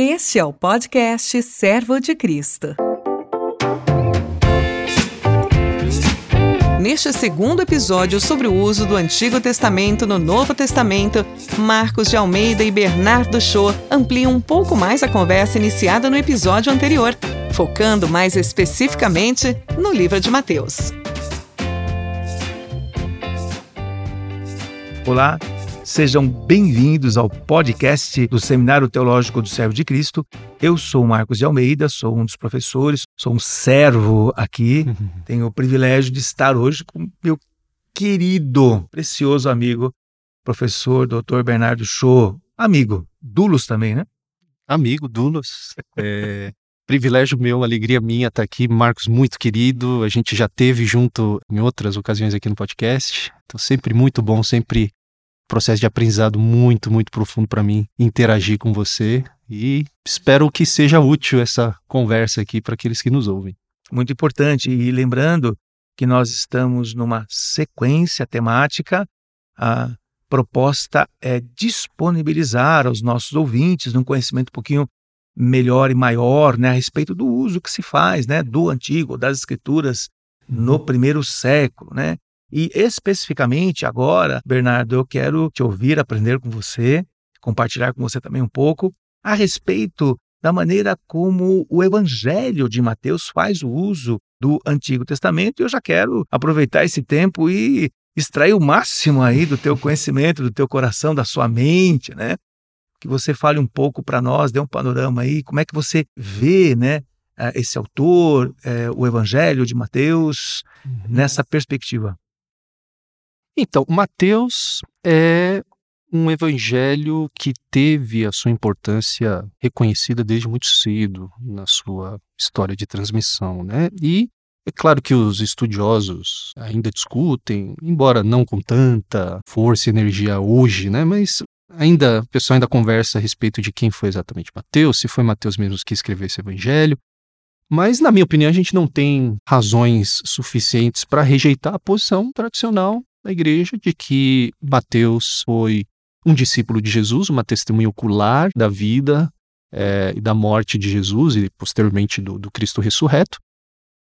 Este é o podcast Servo de Cristo. Neste segundo episódio sobre o uso do Antigo Testamento no Novo Testamento, Marcos de Almeida e Bernardo Shaw ampliam um pouco mais a conversa iniciada no episódio anterior, focando mais especificamente no livro de Mateus. Olá, sejam bem-vindos ao podcast do Seminário Teológico do Servo de Cristo. Eu sou Marcos de Almeida, sou um dos professores, sou um servo aqui. Uhum. Tenho o privilégio de estar hoje com meu querido, precioso amigo, professor Dr. Bernardo Show. Amigo, Dulos também, né? Amigo, Dulos. É, privilégio meu, alegria minha estar aqui. Marcos, muito querido. A gente já teve junto em outras ocasiões aqui no podcast. Então, sempre muito bom, sempre processo de aprendizado muito, muito profundo para mim interagir com você e espero que seja útil essa conversa aqui para aqueles que nos ouvem. Muito importante. E lembrando que nós estamos numa sequência temática. A proposta é disponibilizar aos nossos ouvintes um conhecimento um pouquinho melhor e maior né, a respeito do uso que se faz né, do Antigo, das Escrituras no primeiro século. Né? E especificamente agora, Bernardo, eu quero te ouvir, aprender com você, compartilhar com você também um pouco a respeito da maneira como o Evangelho de Mateus faz o uso do Antigo Testamento. E eu já quero aproveitar esse tempo e extrair o máximo aí do teu conhecimento, do teu coração, da sua mente, né? Que você fale um pouco para nós, dê um panorama aí, como é que você vê, né, eh, esse autor, é, o Evangelho de Mateus, uhum. nessa perspectiva. Então, Mateus é um evangelho que teve a sua importância reconhecida desde muito cedo na sua história de transmissão, né? E é claro que os estudiosos ainda discutem, embora não com tanta força e energia hoje, né? Mas ainda o pessoal ainda conversa a respeito de quem foi exatamente Mateus, se foi Mateus mesmo que escreveu esse evangelho. Mas, na minha opinião, a gente não tem razões suficientes para rejeitar a posição tradicional da igreja de que Mateus foi um discípulo de Jesus, uma testemunha ocular da vida é, e da morte de Jesus e posteriormente do, do Cristo ressurreto,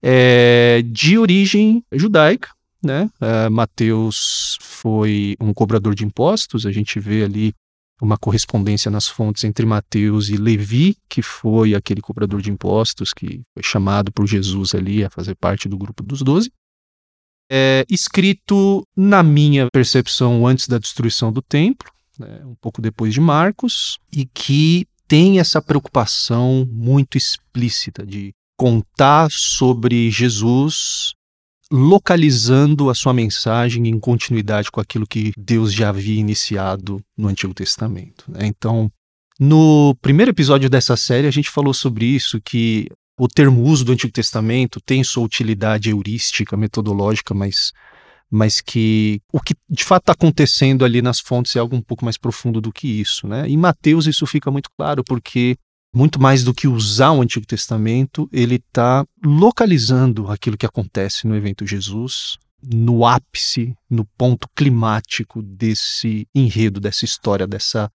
é, de origem judaica. Né? É, Mateus foi um cobrador de impostos, a gente vê ali uma correspondência nas fontes entre Mateus e Levi, que foi aquele cobrador de impostos que foi chamado por Jesus ali a fazer parte do grupo dos doze é, escrito, na minha percepção, antes da destruição do templo, né, um pouco depois de Marcos, e que tem essa preocupação muito explícita de contar sobre Jesus localizando a sua mensagem em continuidade com aquilo que Deus já havia iniciado no Antigo Testamento. Né? Então, no primeiro episódio dessa série, a gente falou sobre isso, que o termo uso do Antigo Testamento tem sua utilidade heurística, metodológica, mas, mas que o que de fato está acontecendo ali nas fontes é algo um pouco mais profundo do que isso. Né? Em Mateus isso fica muito claro, porque muito mais do que usar o Antigo Testamento, ele está localizando aquilo que acontece no evento Jesus, no ápice, no ponto climático desse enredo, dessa história, dessa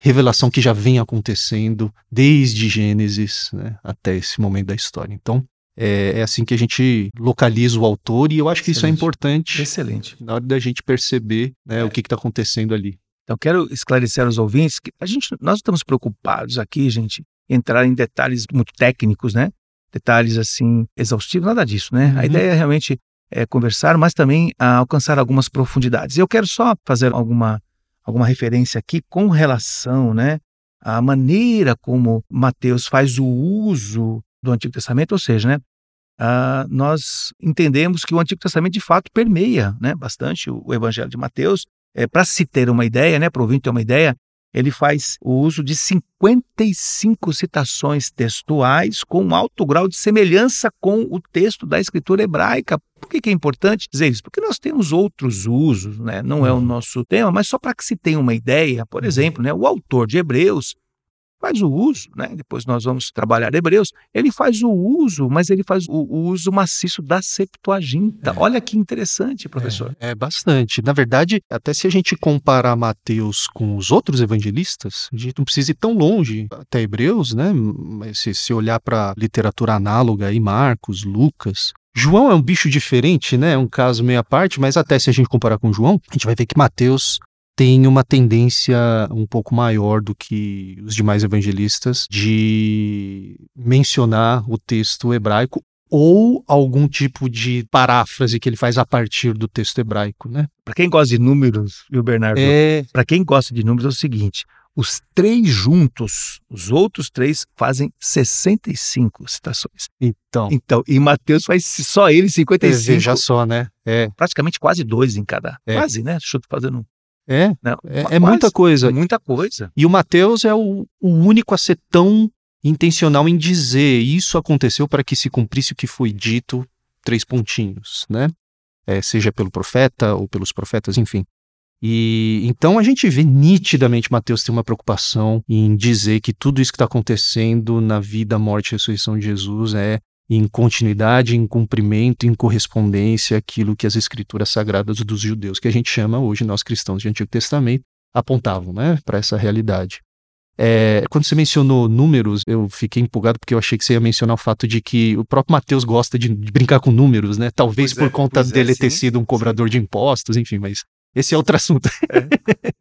revelação que já vem acontecendo desde Gênesis né, até esse momento da história. Então, é, é, assim que a gente localiza o autor e eu acho que Excelente. isso é importante. Excelente. Na hora da gente perceber né, é. o que está acontecendo ali. Então, quero esclarecer aos ouvintes que a gente, nós estamos preocupados aqui, gente, entrar em detalhes muito técnicos, né? Detalhes assim exaustivos, nada disso, né? Uhum. A ideia é realmente é conversar, mas também alcançar algumas profundidades. Eu quero só fazer alguma alguma referência aqui com relação né, à maneira como Mateus faz o uso do Antigo Testamento, ou seja, né, uh, nós entendemos que o Antigo Testamento de fato permeia né, bastante o, o Evangelho de Mateus. É, Para se ter uma ideia, né, para o ouvinte ter uma ideia, ele faz o uso de 55 citações textuais com um alto grau de semelhança com o texto da escritura hebraica. Por que, que é importante dizer isso? Porque nós temos outros usos, né? não é o uhum. nosso tema, mas só para que se tenha uma ideia, por uhum. exemplo, né, o autor de Hebreus faz o uso, né? Depois nós vamos trabalhar Hebreus. Ele faz o uso, mas ele faz o, o uso maciço da Septuaginta. É. Olha que interessante, professor. É, é, bastante. Na verdade, até se a gente comparar Mateus com os outros evangelistas, a gente não precisa ir tão longe até Hebreus, né? Mas se, se olhar para literatura análoga aí, Marcos, Lucas, João é um bicho diferente, né? É um caso meio à parte, mas até se a gente comparar com João, a gente vai ver que Mateus tem uma tendência um pouco maior do que os demais evangelistas de mencionar o texto hebraico ou algum tipo de paráfrase que ele faz a partir do texto hebraico, né? Para quem gosta de números, viu, Bernardo? É... Para quem gosta de números é o seguinte: os três juntos, os outros três fazem 65 citações. Então. Então, e Mateus faz só ele 55. Veja só, né? É. Praticamente quase dois em cada. É. Quase, né? Deixa eu fazendo. É, Não, é, é muita coisa. Muita coisa. E o Mateus é o, o único a ser tão intencional em dizer isso aconteceu para que se cumprisse o que foi dito, três pontinhos, né? É, seja pelo profeta ou pelos profetas, enfim. E então a gente vê nitidamente Mateus tem uma preocupação em dizer que tudo isso que está acontecendo na vida, morte e ressurreição de Jesus é em continuidade, em cumprimento, em correspondência àquilo que as escrituras sagradas dos judeus, que a gente chama hoje nós cristãos de Antigo Testamento, apontavam né, para essa realidade. É, quando você mencionou números, eu fiquei empolgado porque eu achei que você ia mencionar o fato de que o próprio Mateus gosta de, de brincar com números, né? Talvez pois por é, conta dele é, ter sido um cobrador sim. de impostos, enfim, mas esse é outro assunto. É.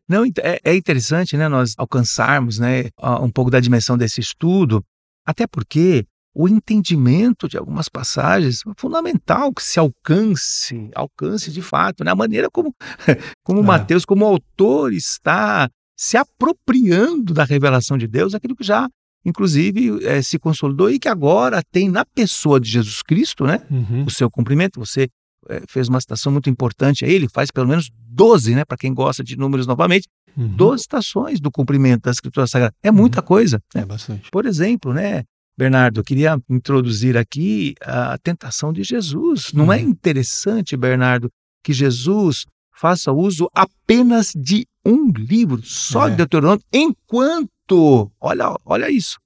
Não, é, é, interessante, né, nós alcançarmos, né, um pouco da dimensão desse estudo, até porque o entendimento de algumas passagens é fundamental que se alcance, alcance de fato, né, a maneira como, como é. Mateus, como autor, está se apropriando da revelação de Deus, aquilo que já inclusive é, se consolidou e que agora tem na pessoa de Jesus Cristo, né, uhum. o seu cumprimento. Você é, fez uma citação muito importante aí, ele faz pelo menos 12, né, para quem gosta de números novamente, uhum. 12 citações do cumprimento da Escritura Sagrada. É muita uhum. coisa. Né? É bastante. Por exemplo, né, Bernardo, eu queria introduzir aqui a tentação de Jesus. Não é uhum. interessante, Bernardo, que Jesus faça uso apenas de um livro, só é. de Deuteronômio, enquanto, olha, olha isso,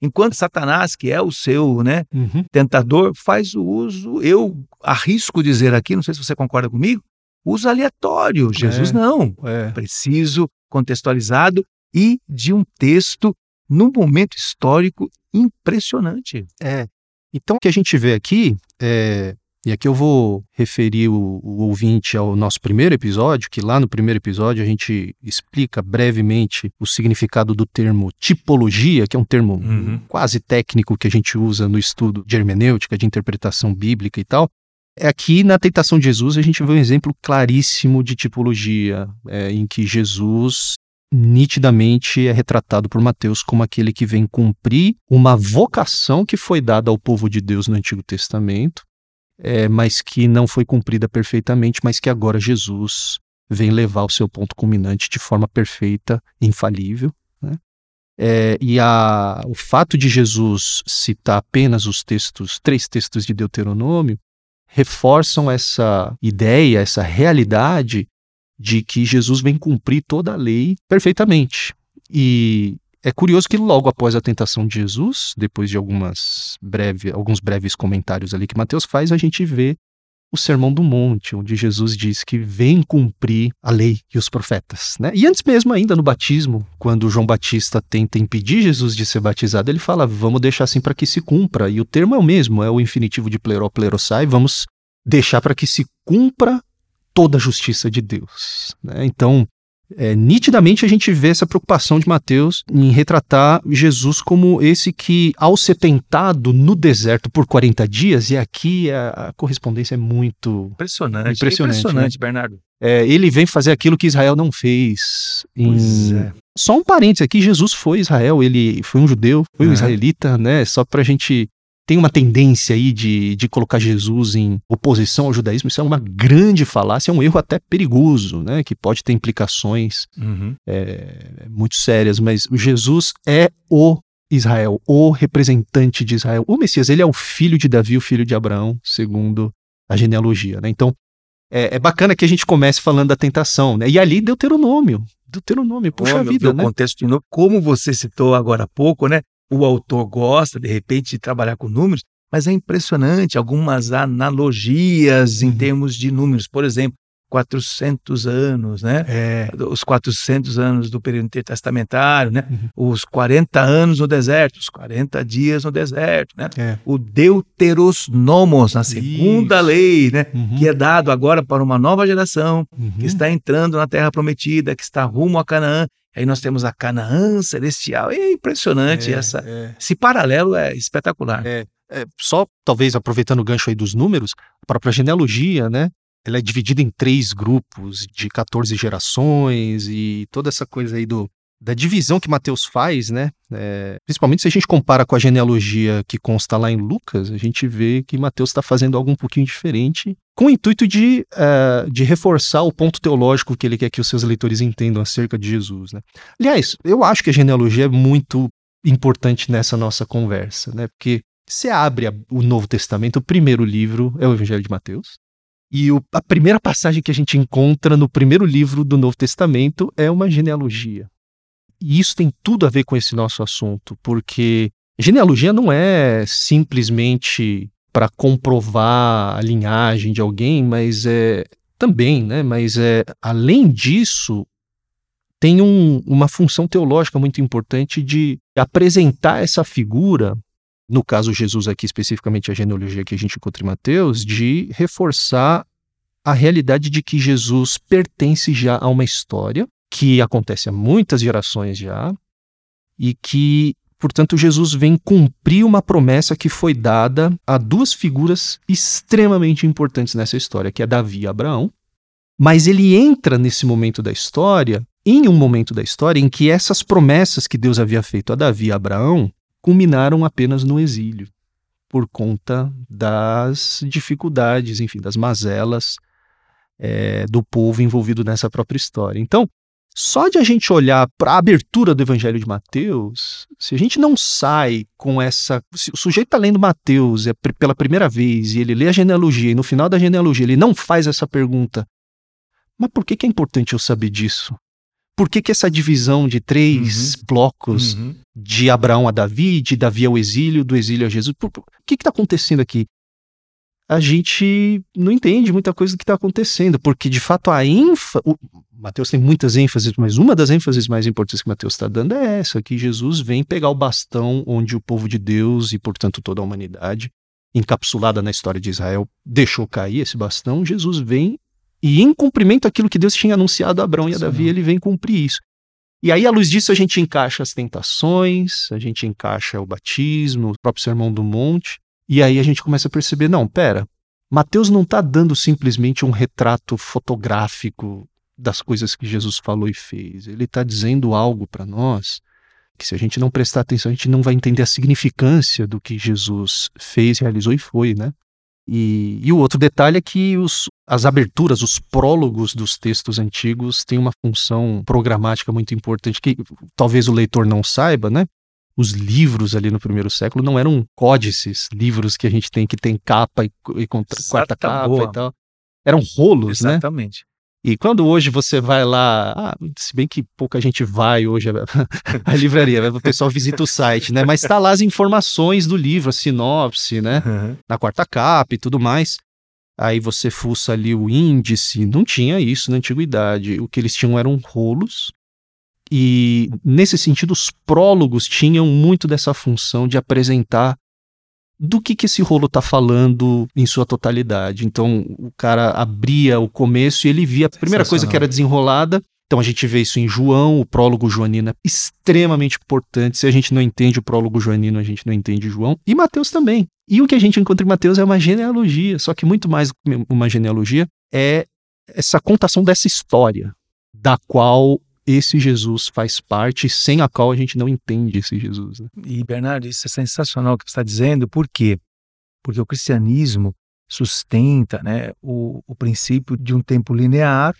Enquanto Satanás, que é o seu né, uhum. tentador, faz o uso, eu arrisco dizer aqui, não sei se você concorda comigo, uso aleatório. Jesus é, não. É. Preciso, contextualizado e de um texto num momento histórico impressionante. É. Então, o que a gente vê aqui é e aqui eu vou referir o, o, ouvinte ao nosso primeiro episódio, que lá no primeiro episódio a gente explica brevemente o significado do termo tipologia, que é um termo uhum. quase técnico que a gente usa no estudo de hermenêutica, de interpretação bíblica e tal. É aqui na tentação de Jesus a gente vê um exemplo claríssimo de tipologia, é, em que Jesus nitidamente é retratado por Mateus como aquele que vem cumprir uma vocação que foi dada ao povo de Deus no Antigo Testamento é, mas que não foi cumprida perfeitamente, mas que agora Jesus vem levar o seu ponto culminante de forma perfeita, infalível. Né? É, e a, o fato de Jesus citar apenas os textos, três textos de Deuteronômio, reforçam essa ideia, essa realidade de que Jesus vem cumprir toda a lei perfeitamente. E é curioso que logo após a tentação de Jesus, depois de algumas breve, alguns breves comentários ali que Mateus faz, a gente vê o Sermão do Monte, onde Jesus diz que vem cumprir a lei e os profetas. Né? E antes mesmo, ainda no batismo, quando João Batista tenta impedir Jesus de ser batizado, ele fala: vamos deixar assim para que se cumpra. E o termo é o mesmo, é o infinitivo de pleró, plerosai, vamos deixar para que se cumpra toda a justiça de Deus. Né? Então, é, nitidamente a gente vê essa preocupação de Mateus em retratar Jesus como esse que, ao ser tentado no deserto por 40 dias, e aqui a, a correspondência é muito impressionante. Impressionante, impressionante né? Bernardo. É, ele vem fazer aquilo que Israel não fez. Em... É. Só um parênteses aqui: Jesus foi Israel, ele foi um judeu, foi um israelita, né? Só para a gente tem uma tendência aí de, de colocar Jesus em oposição ao judaísmo, isso é uma grande falácia, é um erro até perigoso, né? Que pode ter implicações uhum. é, muito sérias, mas Jesus é o Israel, o representante de Israel. O Messias, ele é o filho de Davi, o filho de Abraão, segundo a genealogia, né? Então, é, é, bacana que a gente comece falando da tentação, né? E ali Deuteronômio, Deuteronômio, puxa Olha, vida, o né? contexto de novo, como você citou agora há pouco, né? O autor gosta, de repente, de trabalhar com números, mas é impressionante algumas analogias em Uhum. termos de números. Por exemplo, 400 anos, né? É. Os 400 anos do período intertestamentário, né? Uhum. Os 40 anos no deserto, os 40 dias no deserto, né? É. O Deuterosnomos, na segunda Isso. lei, né? Uhum. Que é dado agora para uma nova geração Uhum. que está entrando na terra prometida, que está rumo a Canaã. Aí nós temos a Canaã celestial. É impressionante É, essa. é. Esse paralelo é espetacular. É, é, só talvez aproveitando o gancho aí dos números, a própria genealogia, né? Ela é dividida em três grupos de 14 gerações e toda essa coisa aí do, da divisão que Mateus faz, né? É, principalmente se a gente compara com a genealogia que consta lá em Lucas, a gente vê que Mateus está fazendo algo um pouquinho diferente, com o intuito de, eh, de reforçar o ponto teológico que ele quer que os seus leitores entendam acerca de Jesus, né? Aliás, eu acho que a genealogia é muito importante nessa nossa conversa, né? Porque você abre o Novo Testamento, o primeiro livro é o Evangelho de Mateus. E o- a primeira passagem que a gente encontra no primeiro livro do Novo Testamento é uma genealogia. E isso tem tudo a ver com esse nosso assunto, porque genealogia não é simplesmente para comprovar a linhagem de alguém, mas é também, né? Mas é além disso tem um- uma função teológica muito importante de apresentar essa figura no caso Jesus aqui especificamente a genealogia que a gente encontra em Mateus, de reforçar a realidade de que Jesus pertence já a uma história que acontece há muitas gerações já e que, portanto, Jesus vem cumprir uma promessa que foi dada a duas figuras extremamente importantes nessa história, que é Davi e Abraão. Mas ele entra nesse momento da história, em um momento da história em que essas promessas que Deus havia feito a Davi e Abraão culminaram apenas no exílio, por conta das dificuldades, enfim, das mazelas é, do povo envolvido nessa própria história. Então, só de a gente olhar para a abertura do Evangelho de Mateus, se a gente não sai com essa. Se o sujeito está lendo Mateus é pela primeira vez e ele lê a genealogia e no final da genealogia ele não faz essa pergunta, mas por que, que é importante eu saber disso? Por que, que essa divisão de três blocos Uhum. de Abraão a Davi, de Davi ao exílio, do exílio a Jesus. Por- por- O que está acontecendo aqui? A gente não entende muita coisa do que está acontecendo, porque de fato a ênfase. Mateus tem muitas ênfases, mas uma das ênfases mais importantes que Mateus está dando é essa: que Jesus vem pegar o bastão onde o povo de Deus e, portanto, toda a humanidade, encapsulada na história de Israel, deixou cair esse bastão. Jesus vem e, em cumprimento aquilo que Deus tinha anunciado a Abraão e a Davi, ele vem cumprir isso. E aí, à luz disso, a gente encaixa as tentações, a gente encaixa o batismo, o próprio Sermão do Monte, e aí a gente começa a perceber: não, pera, Mateus não está dando simplesmente um retrato fotográfico das coisas que Jesus falou e fez. Ele está dizendo algo para nós que, se a gente não prestar atenção, a gente não vai entender a significância do que Jesus fez, realizou e foi, né? E, e o outro detalhe é que os, as aberturas, os prólogos dos textos antigos têm uma função programática muito importante que talvez o leitor não saiba, né? Os livros ali no primeiro século não eram códices, livros que a gente tem que tem capa e, e contra- quarta Exata capa boa. e tal. Eram rolos, né? Exatamente. E quando hoje você vai lá, ah, se bem que pouca gente vai hoje à livraria, o pessoal visita o site, né? Mas está lá as informações do livro, a sinopse, né? Uhum. na quarta capa e tudo mais. Aí você fuça ali o índice, não tinha isso na antiguidade. O que eles tinham eram rolos. E nesse sentido, os prólogos tinham muito dessa função de apresentar do que, que esse rolo está falando em sua totalidade. Então, o cara abria o começo e ele via a primeira coisa que era desenrolada. Então, a gente vê isso em João, o prólogo joanino é extremamente importante. Se a gente não entende o prólogo joanino, a gente não entende João. E Mateus também. E o que a gente encontra em Mateus é uma genealogia, só que muito mais uma genealogia é essa contação dessa história, da qual esse Jesus faz parte, sem a qual a gente não entende esse Jesus. Né? E, Bernardo, isso é sensacional o que você está dizendo, por quê? Porque o cristianismo sustenta né, o, o princípio de um tempo linear,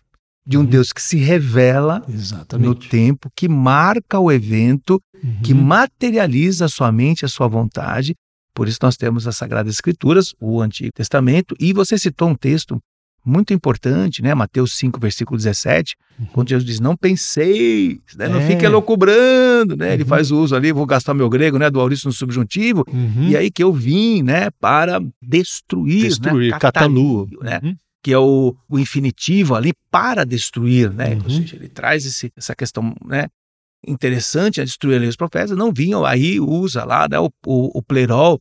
de um Uhum. Deus que se revela no Exatamente. tempo, que marca o evento, que Uhum. materializa a sua mente, a sua vontade. Por isso nós temos as Sagradas Escrituras, o Antigo Testamento, e você citou um texto muito importante, né? Mateus 5, versículo 17, Uhum. quando Jesus diz: Não penseis, né? não É. fique elocubrando, né? Ele Uhum. faz uso ali, vou gastar meu grego, né? Do auriço no subjuntivo. Uhum. E aí que eu vim, né? Para destruir, Destruir, né? catalua. né? Uhum. que é o, o infinitivo ali para destruir, né? Uhum. Ou seja, ele traz esse, essa questão, né? Interessante a destruir ali os profetas, não vinham aí, usa lá né, o, o, o plerol,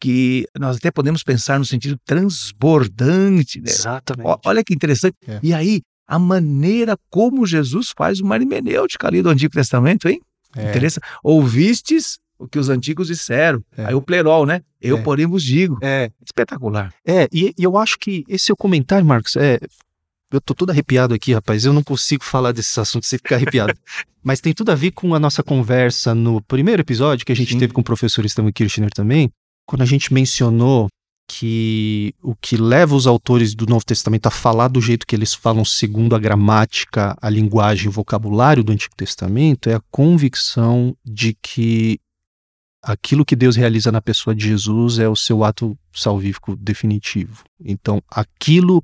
que nós até podemos pensar no sentido transbordante, né? Exatamente. Ó, Olha que interessante. É. E aí, a maneira como Jesus faz uma hermenêutica ali do Antigo Testamento, hein? É. Interessante. Ouvistes o que os antigos disseram. É. Aí o plerol, né? Eu, É. porém, vos digo. É, Espetacular. É, e, e eu acho que esse seu comentário, Marcos, é. Eu tô todo arrepiado aqui, rapaz. Eu não consigo falar desses assuntos sem ficar arrepiado. Mas tem tudo a ver com a nossa conversa no primeiro episódio que a gente Sim. teve com o professor Stanley Kirchner também, quando a gente mencionou que o que leva os autores do Novo Testamento a falar do jeito que eles falam segundo a gramática, a linguagem, o vocabulário do Antigo Testamento é a convicção de que aquilo que Deus realiza na pessoa de Jesus é o seu ato salvífico definitivo. Então, aquilo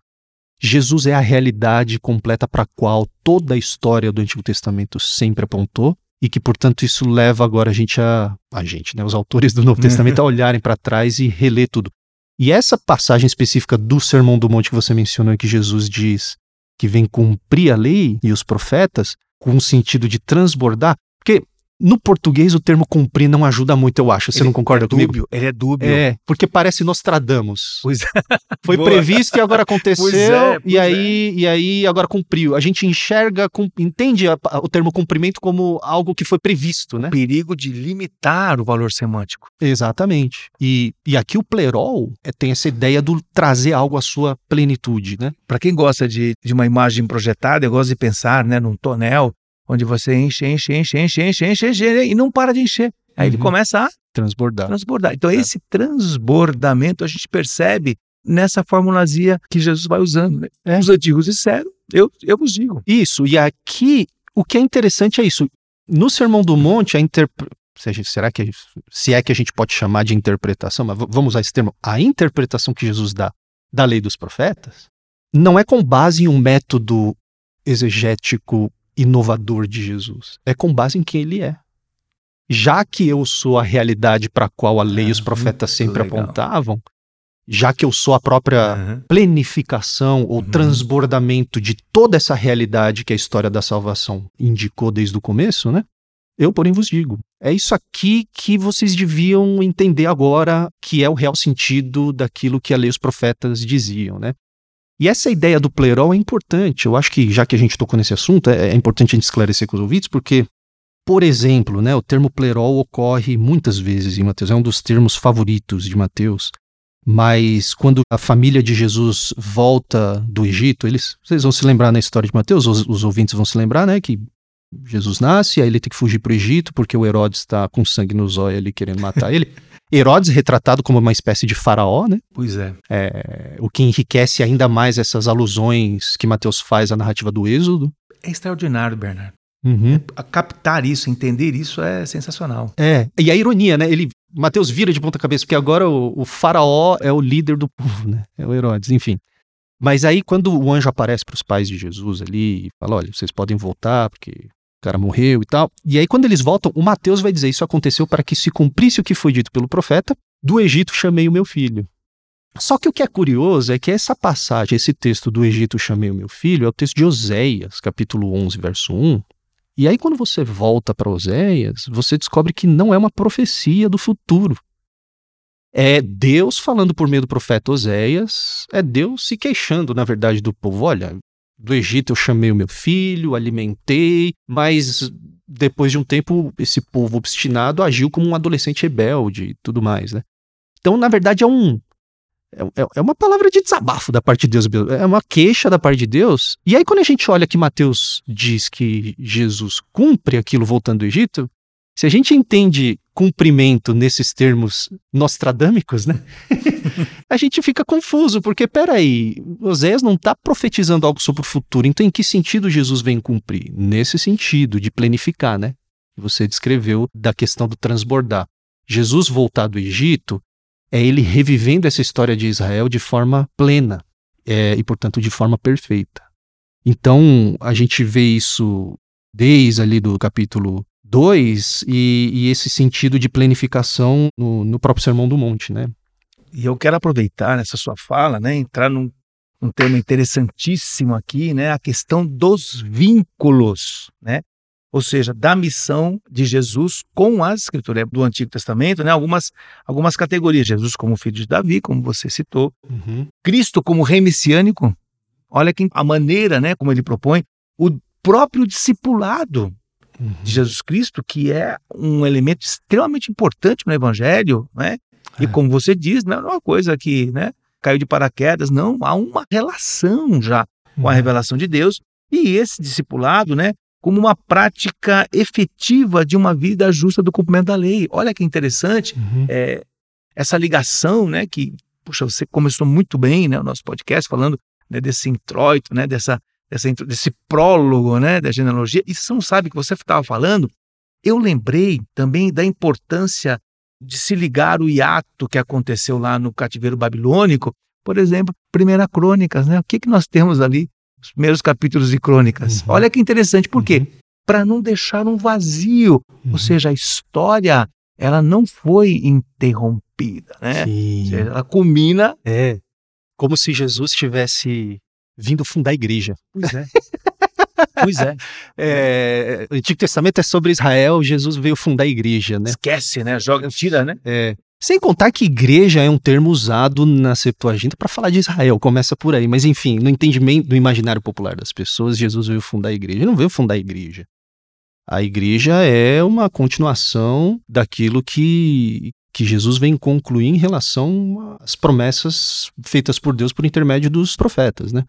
Jesus é a realidade completa para a qual toda a história do Antigo Testamento sempre apontou e que, portanto, isso leva agora a gente a a gente, né, os autores do Novo Testamento a olharem para trás e reler tudo. E essa passagem específica do Sermão do Monte que você mencionou, que Jesus diz que vem cumprir a lei e os profetas, com um sentido de transbordar, porque no português o termo cumprir não ajuda muito, eu acho. Você Ele não concorda é comigo? dúbio, Ele é dúbio. É, porque parece Nostradamus. Pois é. Foi Boa. previsto e agora aconteceu, Pois é, pois e, aí, e aí agora cumpriu. A gente enxerga, entende o termo cumprimento como algo que foi previsto, né? perigo de limitar o valor semântico. Exatamente. E, e aqui o plerol é, tem essa ideia do trazer algo à sua plenitude, né? Para quem gosta de, de uma imagem projetada, eu gosto de pensar né, num tonel onde você enche, enche, enche, enche, enche, enche, enche e não para de encher. Aí ele Uhum. começa a Transbordar. transbordar. Então, É. esse transbordamento a gente percebe nessa formulazinha que Jesus vai usando. Né? É. Os antigos disseram, eu, eu vos digo. Isso, e aqui o que é interessante é isso. No Sermão do Monte, a interpre... seja, será que se é que a gente pode chamar de interpretação, mas vamos usar esse termo, a interpretação que Jesus dá da lei dos profetas não é com base em um método exegético inovador de Jesus, é com base em quem ele é. Já que eu sou a realidade para a qual a lei e os profetas sempre legal. apontavam, já que eu sou a própria Aham. plenificação ou Uhum. transbordamento de toda essa realidade que a história da salvação indicou desde o começo, né? Eu, porém, vos digo, é isso aqui que vocês deviam entender agora que é o real sentido daquilo que a lei e os profetas diziam, né? E essa ideia do plerol é importante. Eu acho que, já que a gente tocou nesse assunto, é, é importante a gente esclarecer com os ouvintes, porque, por exemplo, né, o termo plerol ocorre muitas vezes em Mateus, é um dos termos favoritos de Mateus. Mas quando a família de Jesus volta do Egito, eles, vocês vão se lembrar na história de Mateus, os, os ouvintes vão se lembrar, né, que Jesus nasce, aí ele tem que fugir para o Egito porque o Herodes está com sangue nos olhos ali querendo matar ele. Herodes retratado como uma espécie de faraó, né? Pois é. É, o que enriquece ainda mais essas alusões que Mateus faz à narrativa do Êxodo. É extraordinário, Bernardo. Uhum. A captar isso, entender isso é sensacional. É, e a ironia, né? Ele, Mateus vira de ponta cabeça, porque agora o, o faraó é o líder do povo, né? É o Herodes, enfim. Mas aí quando o anjo aparece para os pais de Jesus ali e fala, olha, vocês podem voltar porque o cara morreu e tal. E aí quando eles voltam, o Mateus vai dizer, isso aconteceu para que se cumprisse o que foi dito pelo profeta, do Egito chamei o meu filho. Só que o que é curioso é que essa passagem, esse texto do Egito chamei o meu filho, é o texto de Oséias, capítulo 11, verso 1, e aí, quando você volta para Oséias, você descobre que não é uma profecia do futuro. É Deus falando por meio do profeta Oséias, é Deus se queixando, na verdade, do povo. Olha, do Egito eu chamei o meu filho, alimentei, mas depois de um tempo esse povo obstinado agiu como um adolescente rebelde e tudo mais, né? Então, na verdade, é um é, é- é uma palavra de desabafo da parte de Deus, é uma queixa da parte de Deus. E aí, quando a gente olha que Mateus diz que Jesus cumpre aquilo voltando do Egito, se a gente entende cumprimento nesses termos nostradâmicos, né? a gente fica confuso, porque peraí, Oséias não está profetizando algo sobre o futuro, então em que sentido Jesus vem cumprir? Nesse sentido, de plenificar, né? Que você descreveu da questão do transbordar. Jesus voltar do Egito é ele revivendo essa história de Israel de forma plena. é, e, portanto, de forma perfeita. Então, a gente vê isso desde ali do capítulo 2 e, e esse sentido de planificação no, no, próprio Sermão do Monte, né? E eu quero aproveitar nessa sua fala, né, entrar num, num tema interessantíssimo aqui, né, a questão dos vínculos, né? Ou seja, da missão de Jesus com as escrituras do Antigo Testamento, né? Algumas, algumas categorias. Jesus como filho de Davi, como você citou. Uhum. Cristo como rei messiânico. Olha que a maneira, né, como ele propõe. O próprio discipulado uhum. de Jesus Cristo, que é um elemento extremamente importante no Evangelho, né? É. E como você diz, não é uma coisa que, né, caiu de paraquedas, não, há uma relação já com a uhum. revelação de Deus. E esse discipulado, né, como uma prática efetiva de uma vida justa do cumprimento da lei. Olha que interessante uhum. é, essa ligação, né? Que, puxa, você começou muito bem, né? O nosso podcast falando né, desse introito, né? Dessa, dessa, desse prólogo, né? Da genealogia. E você não sabe que você estava falando. Eu lembrei também da importância de se ligar o hiato que aconteceu lá no cativeiro babilônico. Por exemplo, Primeira Crônicas, né? O que, que nós temos ali? os primeiros capítulos de Crônicas. Uhum. Olha que interessante, por quê? Uhum. Para não deixar um vazio, uhum. ou seja, a história ela não foi interrompida, né? Sim. ela culmina. É. Como se Jesus tivesse vindo fundar a igreja. Pois é. pois é. é. O Antigo Testamento é sobre Israel, Jesus veio fundar a igreja, né? Esquece, né? Joga, tira, né? É. Sem contar que igreja é um termo usado na Septuaginta para falar de Israel, começa por aí. Mas enfim, no entendimento do imaginário popular das pessoas, Jesus veio fundar a igreja. Ele não veio fundar a igreja. A igreja é uma continuação daquilo que, que Jesus vem concluir em relação às promessas feitas por Deus por intermédio dos profetas, né?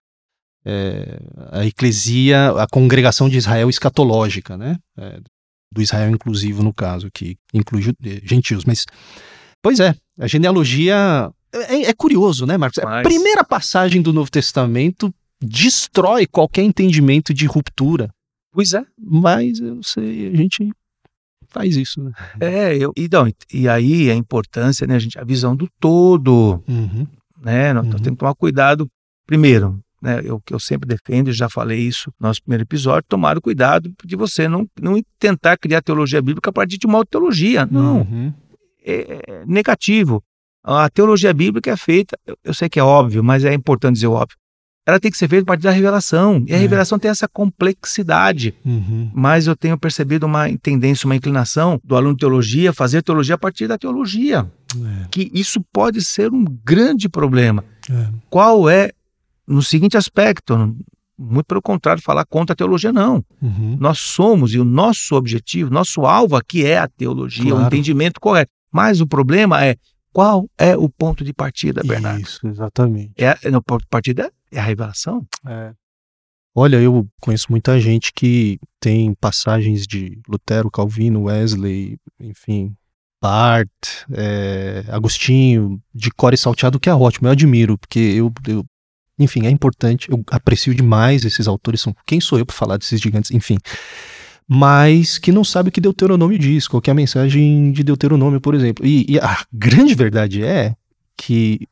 É, a eclesia, a congregação de Israel escatológica, né? É, do Israel inclusivo no caso, que inclui gentios, mas Pois é, a genealogia é, é curioso, né, Marcos? Mas... A primeira passagem do Novo Testamento destrói qualquer entendimento de ruptura. Pois é. Mas eu sei, a gente faz isso, né? É, eu, e, não, e aí a importância, né, a gente, a visão do todo, uhum. né? Nós, uhum. temos que tomar cuidado, primeiro, né, eu que eu sempre defendo, e já falei isso no nosso primeiro episódio, tomar o cuidado de você não, não tentar criar teologia bíblica a partir de uma teologia, não. Uhum. É, é, negativo. A teologia bíblica é feita, eu sei que é óbvio, mas é importante dizer óbvio. Ela tem que ser feita a partir da revelação. E a é. revelação tem essa complexidade. Uhum. Mas eu tenho percebido uma tendência, uma inclinação do aluno de teologia fazer teologia a partir da teologia. É. Que isso pode ser um grande problema. É. Qual é, no seguinte aspecto, muito pelo contrário, falar contra a teologia, não. Uhum. Nós somos, e o nosso objetivo, nosso alvo aqui é a teologia, claro. o entendimento correto. Mas o problema é qual é o ponto de partida, Bernardo? Isso, exatamente. É, o ponto de partida é a revelação. É. Olha, eu conheço muita gente que tem passagens de Lutero, Calvino, Wesley, enfim, Bart, é, Agostinho, de core salteado, que é ótimo, eu admiro, porque eu, eu, enfim, é importante, eu aprecio demais esses autores, são quem sou eu para falar desses gigantes, enfim mas que não sabe o que Deuteronômio diz, qual é a mensagem de Deuteronômio, por exemplo. E, e a grande verdade é que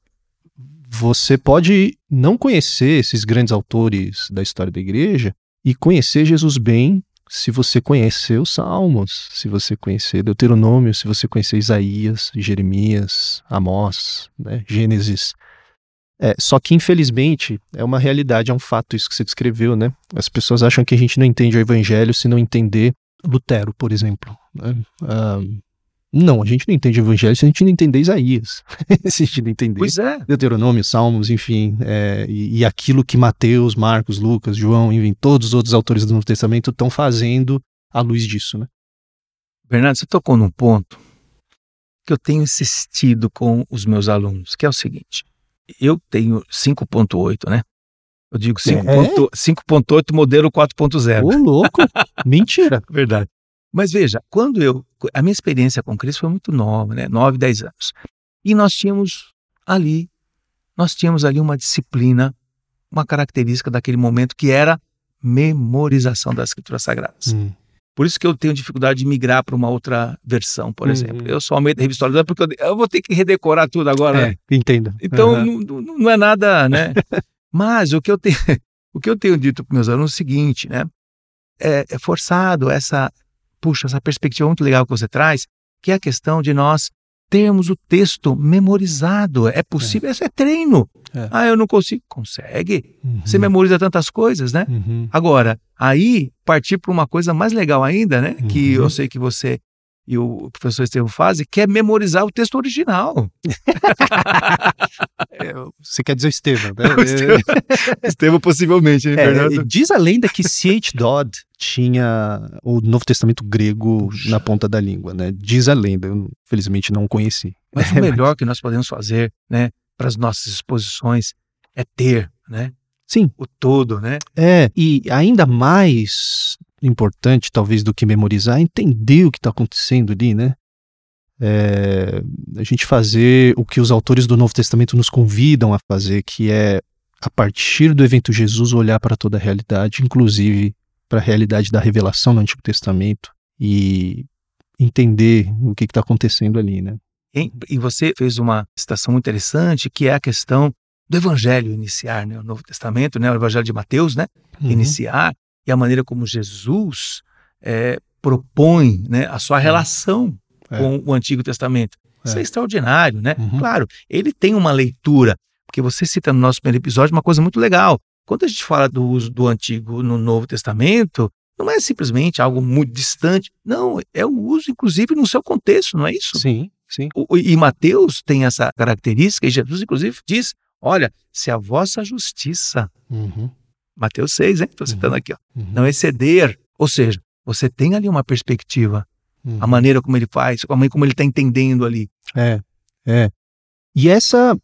você pode não conhecer esses grandes autores da história da igreja e conhecer Jesus bem se você conhecer os Salmos, se você conhecer Deuteronômio, se você conhecer Isaías, Jeremias, Amós, né, Gênesis. É, só que, infelizmente, é uma realidade, é um fato isso que você descreveu, né? As pessoas acham que a gente não entende o evangelho se não entender Lutero, por exemplo. Né? Ah, não, a gente não entende o evangelho se a gente não entender Isaías, se a gente não entender pois é. Deuteronômio, Salmos, enfim, é, e, e, aquilo que Mateus, Marcos, Lucas, João, enfim, todos os outros autores do Novo Testamento estão fazendo à luz disso, né? Bernardo, você tocou num ponto que eu tenho insistido com os meus alunos, que é o seguinte: eu tenho 5.8, né? Eu digo 5.8 é? modelo 4.0. Ô, louco! Mentira! Verdade. Mas veja, quando eu. A minha experiência com Cristo foi muito nova, né? 9, 10 anos. E nós tínhamos ali, nós tínhamos ali uma disciplina, uma característica daquele momento que era memorização das Escrituras Sagradas. Hum. Por isso que eu tenho dificuldade de migrar para uma outra versão, por uhum. exemplo. Eu só aumento a revista atualizada porque eu, eu, vou ter que redecorar tudo agora. É, entenda. Então uhum. não, não, é nada, né? Mas o que eu tenho, o que eu tenho dito para meus alunos é o seguinte, né? É, é forçado essa, puxa, essa perspectiva muito legal que você traz, que é a questão de nós termos o texto memorizado. É possível, é. isso é treino. É. Ah, eu não consigo. Consegue. Uhum. Você memoriza tantas coisas, né? Uhum. Agora, aí partir para uma coisa mais legal ainda, né? Uhum. Que eu sei que você e o professor Estevam fazem, que é memorizar o texto original. É, você quer dizer o Estevam, né? O Estevam, Estevam possivelmente, hein, é, Diz a lenda que C.H. Dodd tinha o Novo Testamento grego Puxa. na ponta da língua, né? Diz a lenda, eu felizmente não conheci. Mas o melhor que nós podemos fazer, né, para as nossas exposições é ter, né? Sim. O todo, né? É, e ainda mais importante, talvez, do que memorizar, entender o que está acontecendo ali, né? É, a gente fazer o que os autores do Novo Testamento nos convidam a fazer, que é, a partir do evento Jesus, olhar para toda a realidade, inclusive para a realidade da revelação no Antigo Testamento, e entender o que está acontecendo ali, né? E você fez uma citação interessante, que é a questão do Evangelho iniciar, né? O Novo Testamento, né? O Evangelho de Mateus, né? Uhum. Iniciar e a maneira como Jesus é, propõe né, a sua relação é. com o Antigo Testamento. Isso é, é extraordinário, né? Uhum. Claro, ele tem uma leitura, porque você cita no nosso primeiro episódio uma coisa muito legal. Quando a gente fala do uso do Antigo no Novo Testamento, não é simplesmente algo muito distante. Não, é o uso, inclusive, no seu contexto, não é isso? Sim, sim. O, e Mateus tem essa característica, e Jesus, inclusive, diz: olha, se a vossa justiça uhum. Mateus 6, hein? Estou citando uhum. aqui, ó. Uhum. Não exceder. Ou seja, você tem ali uma perspectiva, uhum. a maneira como ele faz, a maneira como ele está entendendo ali. É, é. E essa,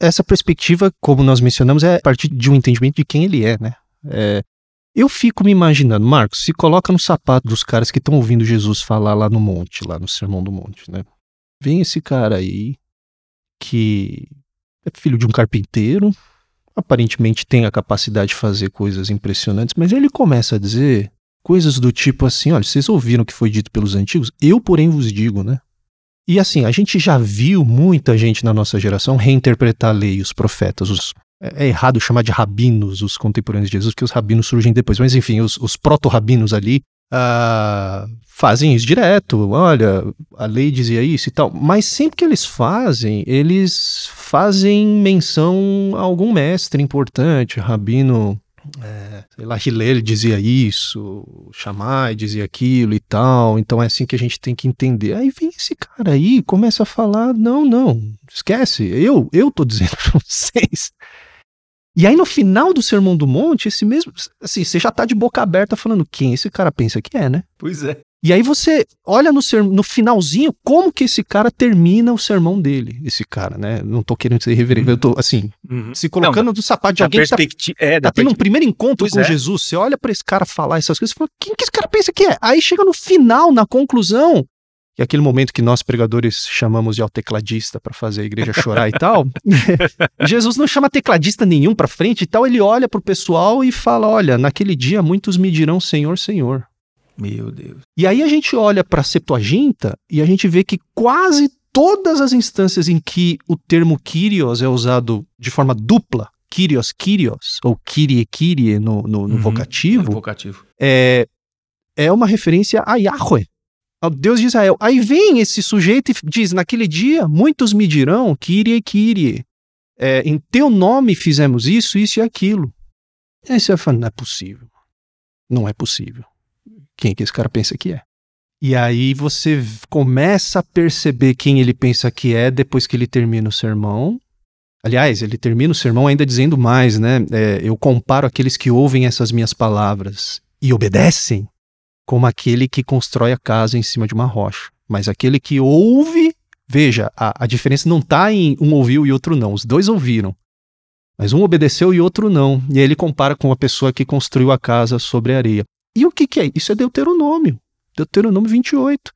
essa perspectiva, como nós mencionamos, é a partir de um entendimento de quem ele é, né? É, eu fico me imaginando, Marcos, se coloca no sapato dos caras que estão ouvindo Jesus falar lá no monte, lá no Sermão do Monte, né? Vem esse cara aí que é filho de um carpinteiro, aparentemente tem a capacidade de fazer coisas impressionantes, mas ele começa a dizer coisas do tipo assim: olha, vocês ouviram o que foi dito pelos antigos? Eu, porém, vos digo, né? E assim, a gente já viu muita gente na nossa geração reinterpretar a lei, os profetas, os, é, é errado chamar de rabinos os contemporâneos de Jesus, porque os rabinos surgem depois, mas enfim, os, os proto-rabinos ali uh, fazem isso direto. Olha, a lei dizia isso e tal. Mas sempre que eles fazem, eles fazem menção a algum mestre importante, rabino. É, sei lá, Hillel dizia isso, Shammai dizia aquilo e tal, então é assim que a gente tem que entender. Aí vem esse cara aí começa a falar: não, não, esquece, eu, eu tô dizendo pra vocês e aí no final do Sermão do Monte, esse mesmo, assim, você já tá de boca aberta falando quem esse cara pensa que é, né? Pois é. E aí você olha no, ser, no finalzinho como que esse cara termina o sermão dele, esse cara, né? Não tô querendo ser irreverente, uhum. eu tô assim, uhum. se colocando Não, do sapato de alguém que tá, é, tá tendo um primeiro encontro pois com é. Jesus, você olha para esse cara falar essas coisas e fala, quem que esse cara pensa que é? Aí chega no final, na conclusão, e aquele momento que nós pregadores chamamos de ao tecladista para fazer a igreja chorar e tal, Jesus não chama tecladista nenhum para frente e tal, ele olha para o pessoal e fala: Olha, naquele dia muitos me dirão Senhor, Senhor. Meu Deus. E aí a gente olha para a Septuaginta e a gente vê que quase todas as instâncias em que o termo Kyrios é usado de forma dupla, Kyrios, Kyrios, ou Kyrie, Kyrie no, no, no uhum, vocativo, no vocativo. É, é uma referência a Yahweh ao Deus de Israel. Aí vem esse sujeito e diz: Naquele dia muitos me dirão, Kyrie, Kyrie, é, em teu nome fizemos isso, isso e aquilo. Aí você vai Não é possível. Não é possível. Quem que esse cara pensa que é? E aí você começa a perceber quem ele pensa que é depois que ele termina o sermão. Aliás, ele termina o sermão ainda dizendo mais, né? É, eu comparo aqueles que ouvem essas minhas palavras e obedecem como aquele que constrói a casa em cima de uma rocha. Mas aquele que ouve, veja, a, a diferença não está em um ouviu e outro não. Os dois ouviram. Mas um obedeceu e outro não. E aí ele compara com a pessoa que construiu a casa sobre a areia. E o que, que é? Isso é Deuteronômio. Deuteronômio 28.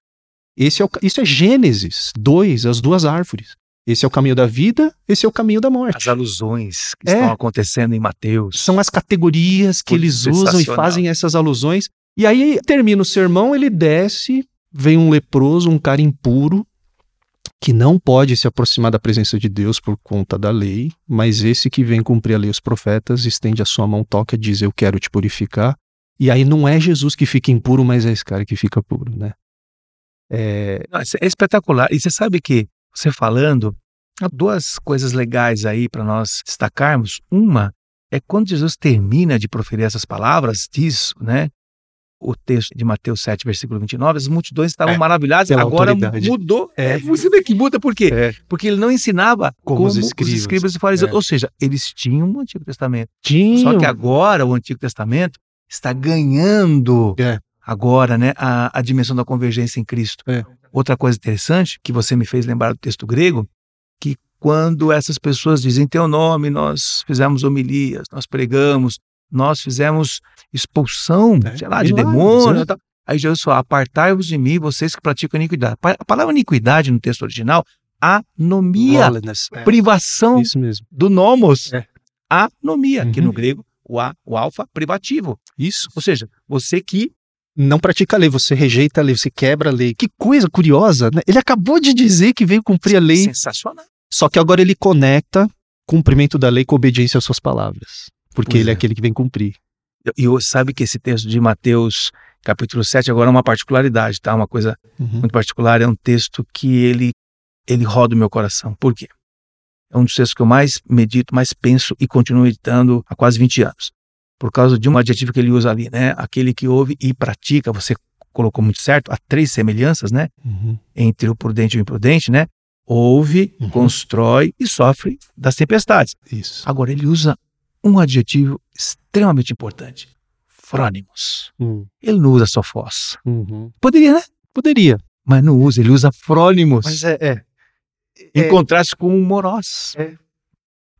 Esse é o, isso é Gênesis 2, as duas árvores. Esse é o caminho da vida, esse é o caminho da morte. As alusões que é, estão acontecendo em Mateus. São as categorias que eles usam e fazem essas alusões. E aí termina o sermão, ele desce, vem um leproso, um cara impuro, que não pode se aproximar da presença de Deus por conta da lei, mas esse que vem cumprir a lei os profetas estende a sua mão, toca, diz eu quero te purificar. E aí não é Jesus que fica impuro, mas é esse cara que fica puro, né? É, é espetacular. E você sabe que você falando, há duas coisas legais aí para nós destacarmos. Uma é quando Jesus termina de proferir essas palavras, diz, né? O texto de Mateus 7, versículo 29, as multidões estavam é, maravilhadas, agora autoridade. mudou. É. Você vê que muda por quê? É. Porque ele não ensinava como, como os escribas, os escribas e fariseus. É. Ou seja, eles tinham o Antigo Testamento. Tinham. Só que agora o Antigo Testamento está ganhando é. agora né, a, a dimensão da convergência em Cristo. É. Outra coisa interessante que você me fez lembrar do texto grego, que quando essas pessoas dizem teu nome, nós fizemos homilias, nós pregamos, nós fizemos expulsão, é, sei lá, de demônios. Né? Aí Jesus fala, apartai-vos de mim, vocês que praticam iniquidade. A palavra iniquidade no texto original, anomia, é. privação do nomos. É. Anomia, uhum. que no grego, o, a, o alfa privativo. Isso. Ou seja, você que não pratica a lei, você rejeita a lei, você quebra a lei. Que coisa curiosa, né? Ele acabou de dizer que veio cumprir a lei. Sensacional. Só que agora ele conecta cumprimento da lei com obediência às suas palavras. Porque pois ele é. é. aquele que vem cumprir. E sabe que esse texto de Mateus, capítulo 7, agora é uma particularidade, tá? Uma coisa uhum. muito particular. É um texto que ele, ele roda o meu coração. Por quê? É um dos textos que eu mais medito, mais penso e continuo meditando há quase 20 anos por causa de um adjetivo que ele usa ali, né? Aquele que ouve e pratica, você colocou muito certo, há três semelhanças, né? Uhum. Entre o prudente e o imprudente, né? Ouve, uhum. constrói e sofre das tempestades. Isso. Agora, ele usa um adjetivo extremamente importante: frônimos. Uhum. Ele não usa só fós. Uhum. Poderia, né? Poderia. Mas não usa, ele usa frônimos. Mas é. é. Em é, contraste com o morós, é.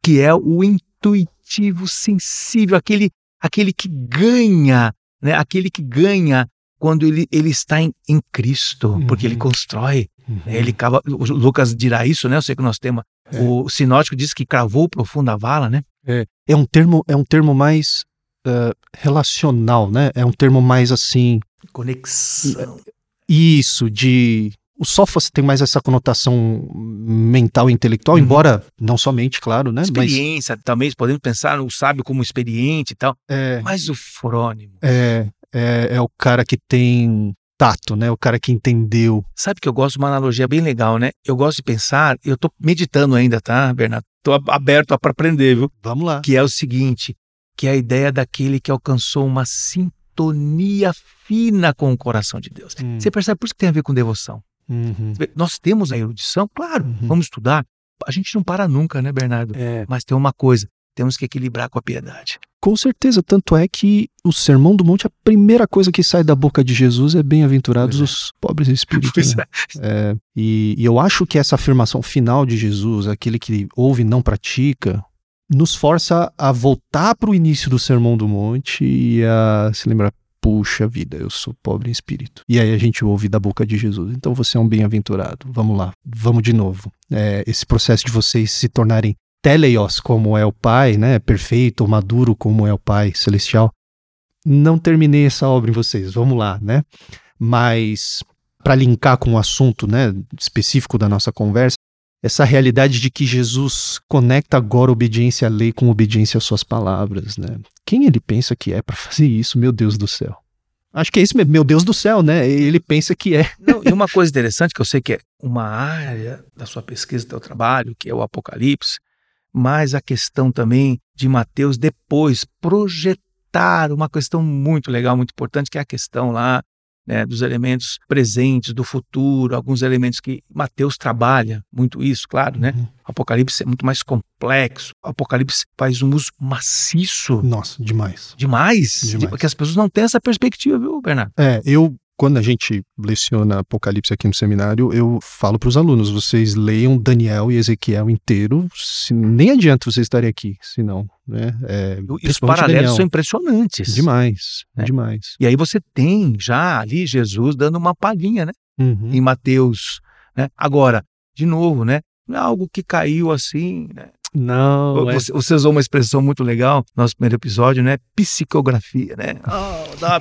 que é o intuitivo, sensível, aquele aquele que ganha, né? aquele que ganha quando ele, ele está em, em Cristo, uhum. porque ele constrói. Uhum. Ele cava, o Lucas dirá isso, né? Eu sei que nós temos. É. O sinótico diz que cravou profunda vala, né? É, é um termo, é um termo mais uh, relacional, né? É um termo mais assim. Conexão. Isso, de o sofas tem mais essa conotação mental e intelectual, uhum. embora não somente, claro, né? Experiência mas... também, podemos pensar no sábio como experiente e tal. É, mas o frônimo. É, é, é o cara que tem tato, né? O cara que entendeu. Sabe que eu gosto de uma analogia bem legal, né? Eu gosto de pensar, eu tô meditando ainda, tá, Bernardo? Tô aberto para aprender, viu? Vamos lá. Que é o seguinte, que é a ideia daquele que alcançou uma sintonia fina com o coração de Deus. Hum. Você percebe por isso que tem a ver com devoção. Uhum. Nós temos a erudição, claro, uhum. vamos estudar. A gente não para nunca, né, Bernardo? É. Mas tem uma coisa, temos que equilibrar com a piedade. Com certeza, tanto é que o Sermão do Monte, a primeira coisa que sai da boca de Jesus é bem-aventurados é. os pobres espíritos. Né? É. É, e, e eu acho que essa afirmação final de Jesus, aquele que ouve e não pratica, nos força a voltar para o início do Sermão do Monte e a se lembrar, puxa vida, eu sou pobre em espírito. E aí a gente ouve da boca de Jesus, então você é um bem-aventurado. Vamos lá, vamos de novo. É, esse processo de vocês se tornarem teleios, como é o Pai, né, perfeito, maduro, como é o Pai celestial. Não terminei essa obra em vocês, vamos lá, né? Mas para linkar com o assunto, né, específico da nossa conversa, essa realidade de que Jesus conecta agora obediência à lei com obediência às suas palavras, né? Quem ele pensa que é para fazer isso, meu Deus do céu? Acho que é isso mesmo, meu Deus do céu, né? Ele pensa que é. Não, e uma coisa interessante que eu sei que é uma área da sua pesquisa, do seu trabalho, que é o Apocalipse, mas a questão também de Mateus depois projetar uma questão muito legal, muito importante, que é a questão lá né, dos elementos presentes, do futuro, alguns elementos que Mateus trabalha muito isso, claro, né? Uhum. Apocalipse é muito mais complexo. Apocalipse faz um uso maciço. Nossa, demais. Demais? demais. Porque as pessoas não têm essa perspectiva, viu, Bernardo? É, eu quando a gente leciona Apocalipse aqui no seminário, eu falo para os alunos: vocês leiam Daniel e Ezequiel inteiro, se, nem adianta vocês estarem aqui, senão. Né, é, e os paralelos Daniel. são impressionantes. Demais, né? demais. E aí você tem já ali Jesus dando uma palhinha, né? Uhum. Em Mateus. Né? Agora, de novo, né? Não é algo que caiu assim, né? Não. Você, é... você, usou uma expressão muito legal no nosso primeiro episódio, né? Psicografia, né? Oh, dá,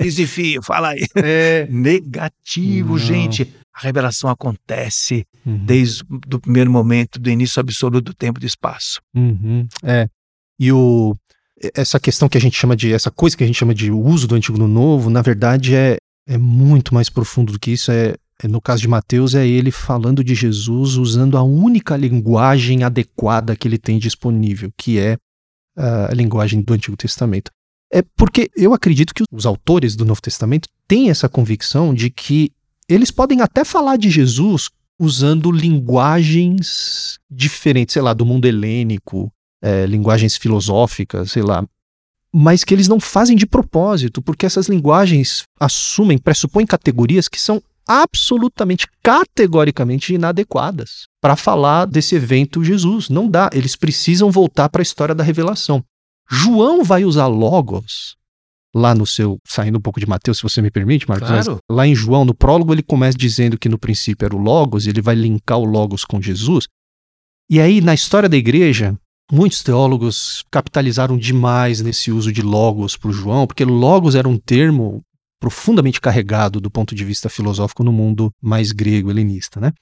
desafio, fala aí. É... Negativo, Não. gente. a revelação acontece uhum. desde o primeiro momento, do início absoluto do tempo e do espaço. Uhum. É. E o, essa questão que a gente chama de, essa coisa que a gente chama de uso do antigo no novo, na verdade é, é muito mais profundo do que isso. É, é, no caso de Mateus, é ele falando de Jesus usando a única linguagem adequada que ele tem disponível, que é a linguagem do Antigo Testamento. É porque eu acredito que os autores do Novo Testamento têm essa convicção de que eles podem até falar de Jesus usando linguagens diferentes, sei lá, do mundo helênico, é, linguagens filosóficas, sei lá, mas que eles não fazem de propósito, porque essas linguagens assumem, pressupõem categorias que são absolutamente, categoricamente inadequadas para falar desse evento Jesus. Não dá, eles precisam voltar para a história da revelação. João vai usar logos lá no seu, saindo um pouco de Mateus, se você me permite, Marcos, claro. lá em João, no prólogo, ele começa dizendo que no princípio era o logos, e ele vai linkar o logos com Jesus. E aí, na história da igreja, muitos teólogos capitalizaram demais nesse uso de logos para o João, porque logos era um termo profundamente carregado do ponto de vista filosófico no mundo mais grego, helenista, né?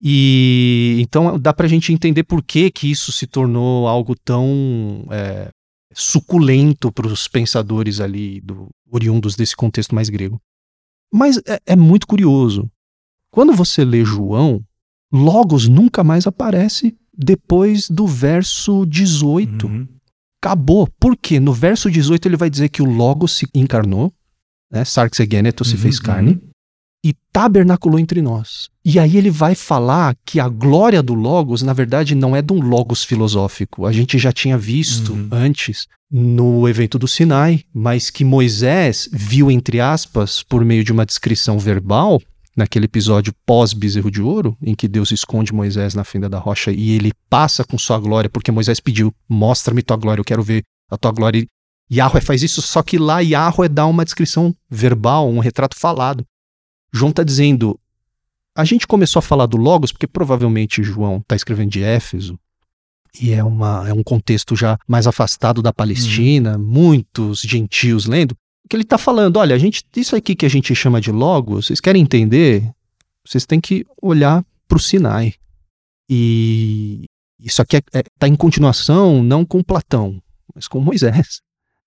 E então dá para a gente entender por que, que isso se tornou algo tão é, suculento para os pensadores ali do, oriundos desse contexto mais grego. Mas é, é muito curioso. Quando você lê João, Logos nunca mais aparece depois do verso 18. Uhum. Acabou. Por quê? No verso 18 ele vai dizer que o Logos se encarnou, né? Sarx Egeneto se uhum, fez carne, uhum. e tabernaculou entre nós. E aí ele vai falar que a glória do Logos, na verdade, não é de um Logos filosófico. A gente já tinha visto uhum. antes no evento do Sinai, mas que Moisés viu, entre aspas, por meio de uma descrição verbal, naquele episódio pós-bezerro de ouro, em que Deus esconde Moisés na fenda da rocha e ele passa com sua glória, porque Moisés pediu: mostra-me tua glória, eu quero ver a tua glória. Yahweh faz isso, só que lá Yahweh dá uma descrição verbal, um retrato falado. João está dizendo: a gente começou a falar do Logos porque provavelmente João está escrevendo de Éfeso, e é, uma, é um contexto já mais afastado da Palestina, uhum. muitos gentios lendo que ele está falando, olha, a gente, isso aqui que a gente chama de logos, vocês querem entender? Vocês têm que olhar para o Sinai. E isso aqui está é, é, tá em continuação, não com Platão, mas com Moisés.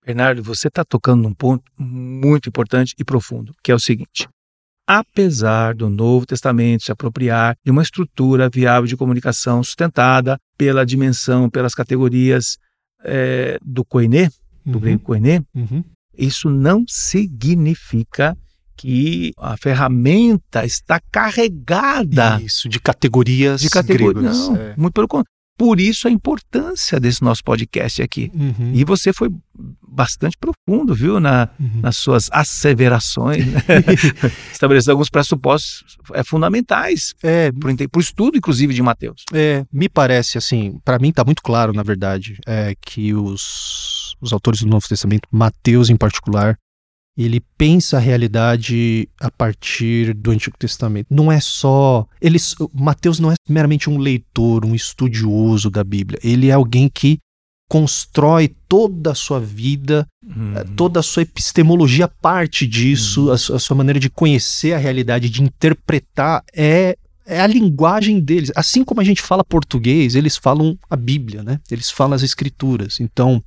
Bernardo, você está tocando num ponto muito importante e profundo, que é o seguinte: apesar do Novo Testamento se apropriar de uma estrutura viável de comunicação sustentada pela dimensão, pelas categorias é, do koiné, do uhum. grego koiné, uhum. Isso não significa que a ferramenta está carregada. Isso, de categorias. De categorias. Não, é. muito pelo contrário. Por isso a importância desse nosso podcast aqui. Uhum. E você foi bastante profundo, viu, na, uhum. nas suas asseverações, né? estabelecendo alguns pressupostos é, fundamentais é, para o estudo, inclusive, de Mateus. É, me parece, assim, para mim está muito claro, na verdade, é, que os, os autores do Novo Testamento, Mateus em particular, ele pensa a realidade a partir do Antigo Testamento. Não é só. Eles, Mateus não é meramente um leitor, um estudioso da Bíblia. Ele é alguém que constrói toda a sua vida, uhum. toda a sua epistemologia parte disso, uhum. a, a, sua maneira de conhecer a realidade, de interpretar, é, é a linguagem deles. Assim como a gente fala português, eles falam a Bíblia, né? Eles falam as escrituras. Então,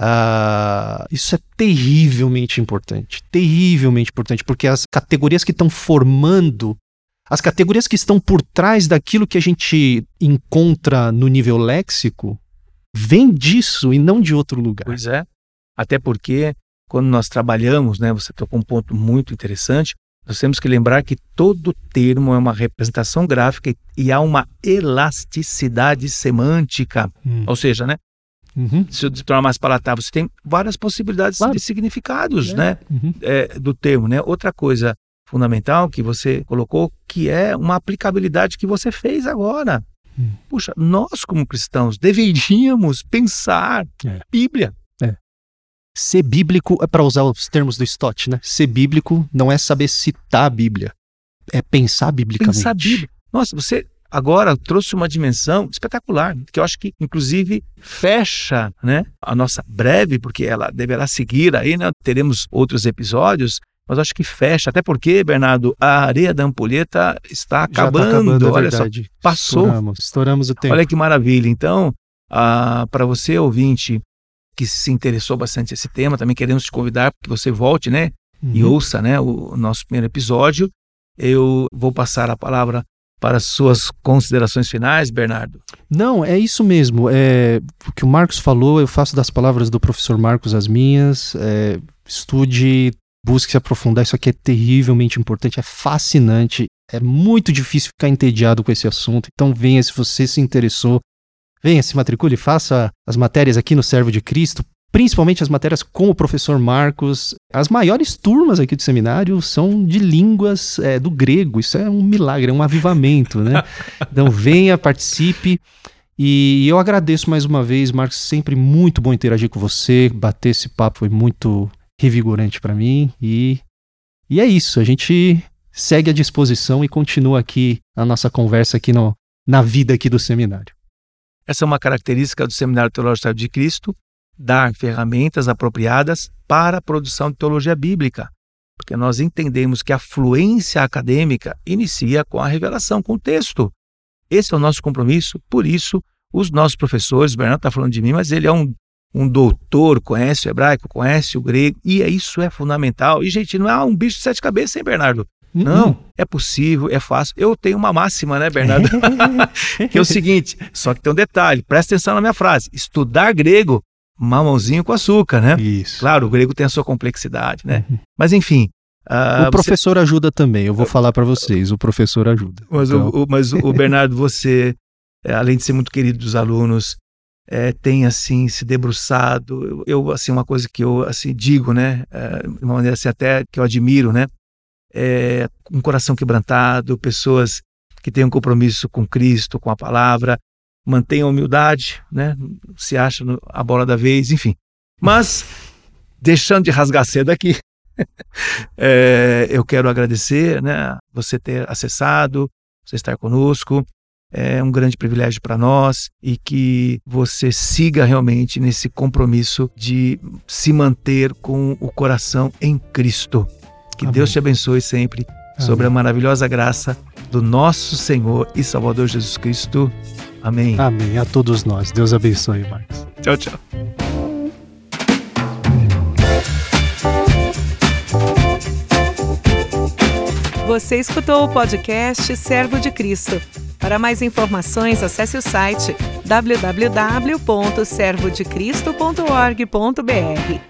Uh, isso é terrivelmente importante, terrivelmente importante, porque as categorias que estão formando, as categorias que estão por trás daquilo que a gente encontra no nível léxico, vêm disso e não de outro lugar. Pois é, até porque quando nós trabalhamos, né, você tocou um ponto muito interessante, nós temos que lembrar que todo termo é uma representação gráfica e há uma elasticidade semântica, hum. ou seja, né, Uhum. Se eu tornar mais palatável, você tem várias possibilidades claro. de significados, é. né? Uhum. É, do termo, né? Outra coisa fundamental que você colocou, que é uma aplicabilidade que você fez agora. Hum. Puxa, nós como cristãos deveríamos pensar é. Bíblia. É. Ser bíblico é para usar os termos do Stott, né? Ser bíblico não é saber citar a Bíblia, é pensar biblicamente. Pensar Bíblia. Nossa, você agora trouxe uma dimensão espetacular, que eu acho que, inclusive, fecha né, a nossa breve, porque ela deverá seguir aí, né, teremos outros episódios, mas acho que fecha. Até porque, Bernardo, a areia da ampulheta está acabando. Tá acabando é Olha verdade. só, passou. Estouramos, estouramos o tempo. Olha que maravilha. Então, ah, para você, ouvinte, que se interessou bastante esse tema, também queremos te convidar para que você volte, né? E Uhum. ouça, né, o nosso primeiro episódio. Eu vou passar a palavra para as suas considerações finais, Bernardo. Não, é isso mesmo. É, o que o Marcos falou, eu faço das palavras do professor Marcos as minhas. É, estude, busque se aprofundar. Isso aqui é terrivelmente importante, é fascinante. É muito difícil ficar entediado com esse assunto. Então venha, se você se interessou, venha, se matricule, faça as matérias aqui no Servo de Cristo. Principalmente as matérias com o professor Marcos. As maiores turmas aqui do seminário são de línguas é, do grego. Isso é um milagre, é um avivamento, né? Então venha, participe. E eu agradeço mais uma vez, Marcos. Sempre muito bom interagir com você. Bater esse papo foi muito revigorante para mim. E, e é isso. A gente segue à disposição e continua aqui a nossa conversa aqui no, na vida aqui do seminário. Essa é uma característica do Seminário Teológico de Cristo, dar ferramentas apropriadas para a produção de teologia bíblica, porque nós entendemos que a fluência acadêmica inicia com a revelação, com o texto. Esse é o nosso compromisso, por isso, os nossos professores, o Bernardo está falando de mim, mas ele é um, um doutor, conhece o hebraico, conhece o grego, e isso é fundamental. E, gente, não é um bicho de sete cabeças, hein, Bernardo? Não, é possível, é fácil. Eu tenho uma máxima, né, Bernardo? que é o seguinte, só que tem um detalhe, presta atenção na minha frase. Estudar grego, mamãozinho com açúcar, né? Isso. Claro, o grego tem a sua complexidade, né? Uhum. Mas enfim. ah, o professor ajuda também, eu vou falar para vocês, o professor ajuda. você- mas, Então, o, o- mas o Bernardo, você, é, além de ser muito querido dos alunos, é, tem assim se debruçado. Eu, eu, assim uma coisa que eu assim digo, né, é, de uma maneira assim até que eu admiro, né, é um coração quebrantado, pessoas que têm um compromisso com Cristo, com a palavra, mantêm a humildade, né, se acha no- a bola da vez, enfim. Mas deixando de rasgar cedo aqui, é, eu quero agradecer, né, você ter acessado, você estar conosco. É um grande privilégio para nós e que você siga realmente nesse compromisso de se manter com o coração em Cristo. Que Amém. Deus te abençoe sempre sobre a maravilhosa graça do nosso Senhor e Salvador Jesus Cristo. Amém. Amém. A todos nós. Deus abençoe, Marcos. Tchau, tchau. Você escutou o podcast Servo de Cristo. Para mais informações, acesse o site www.servodecristo.org.br.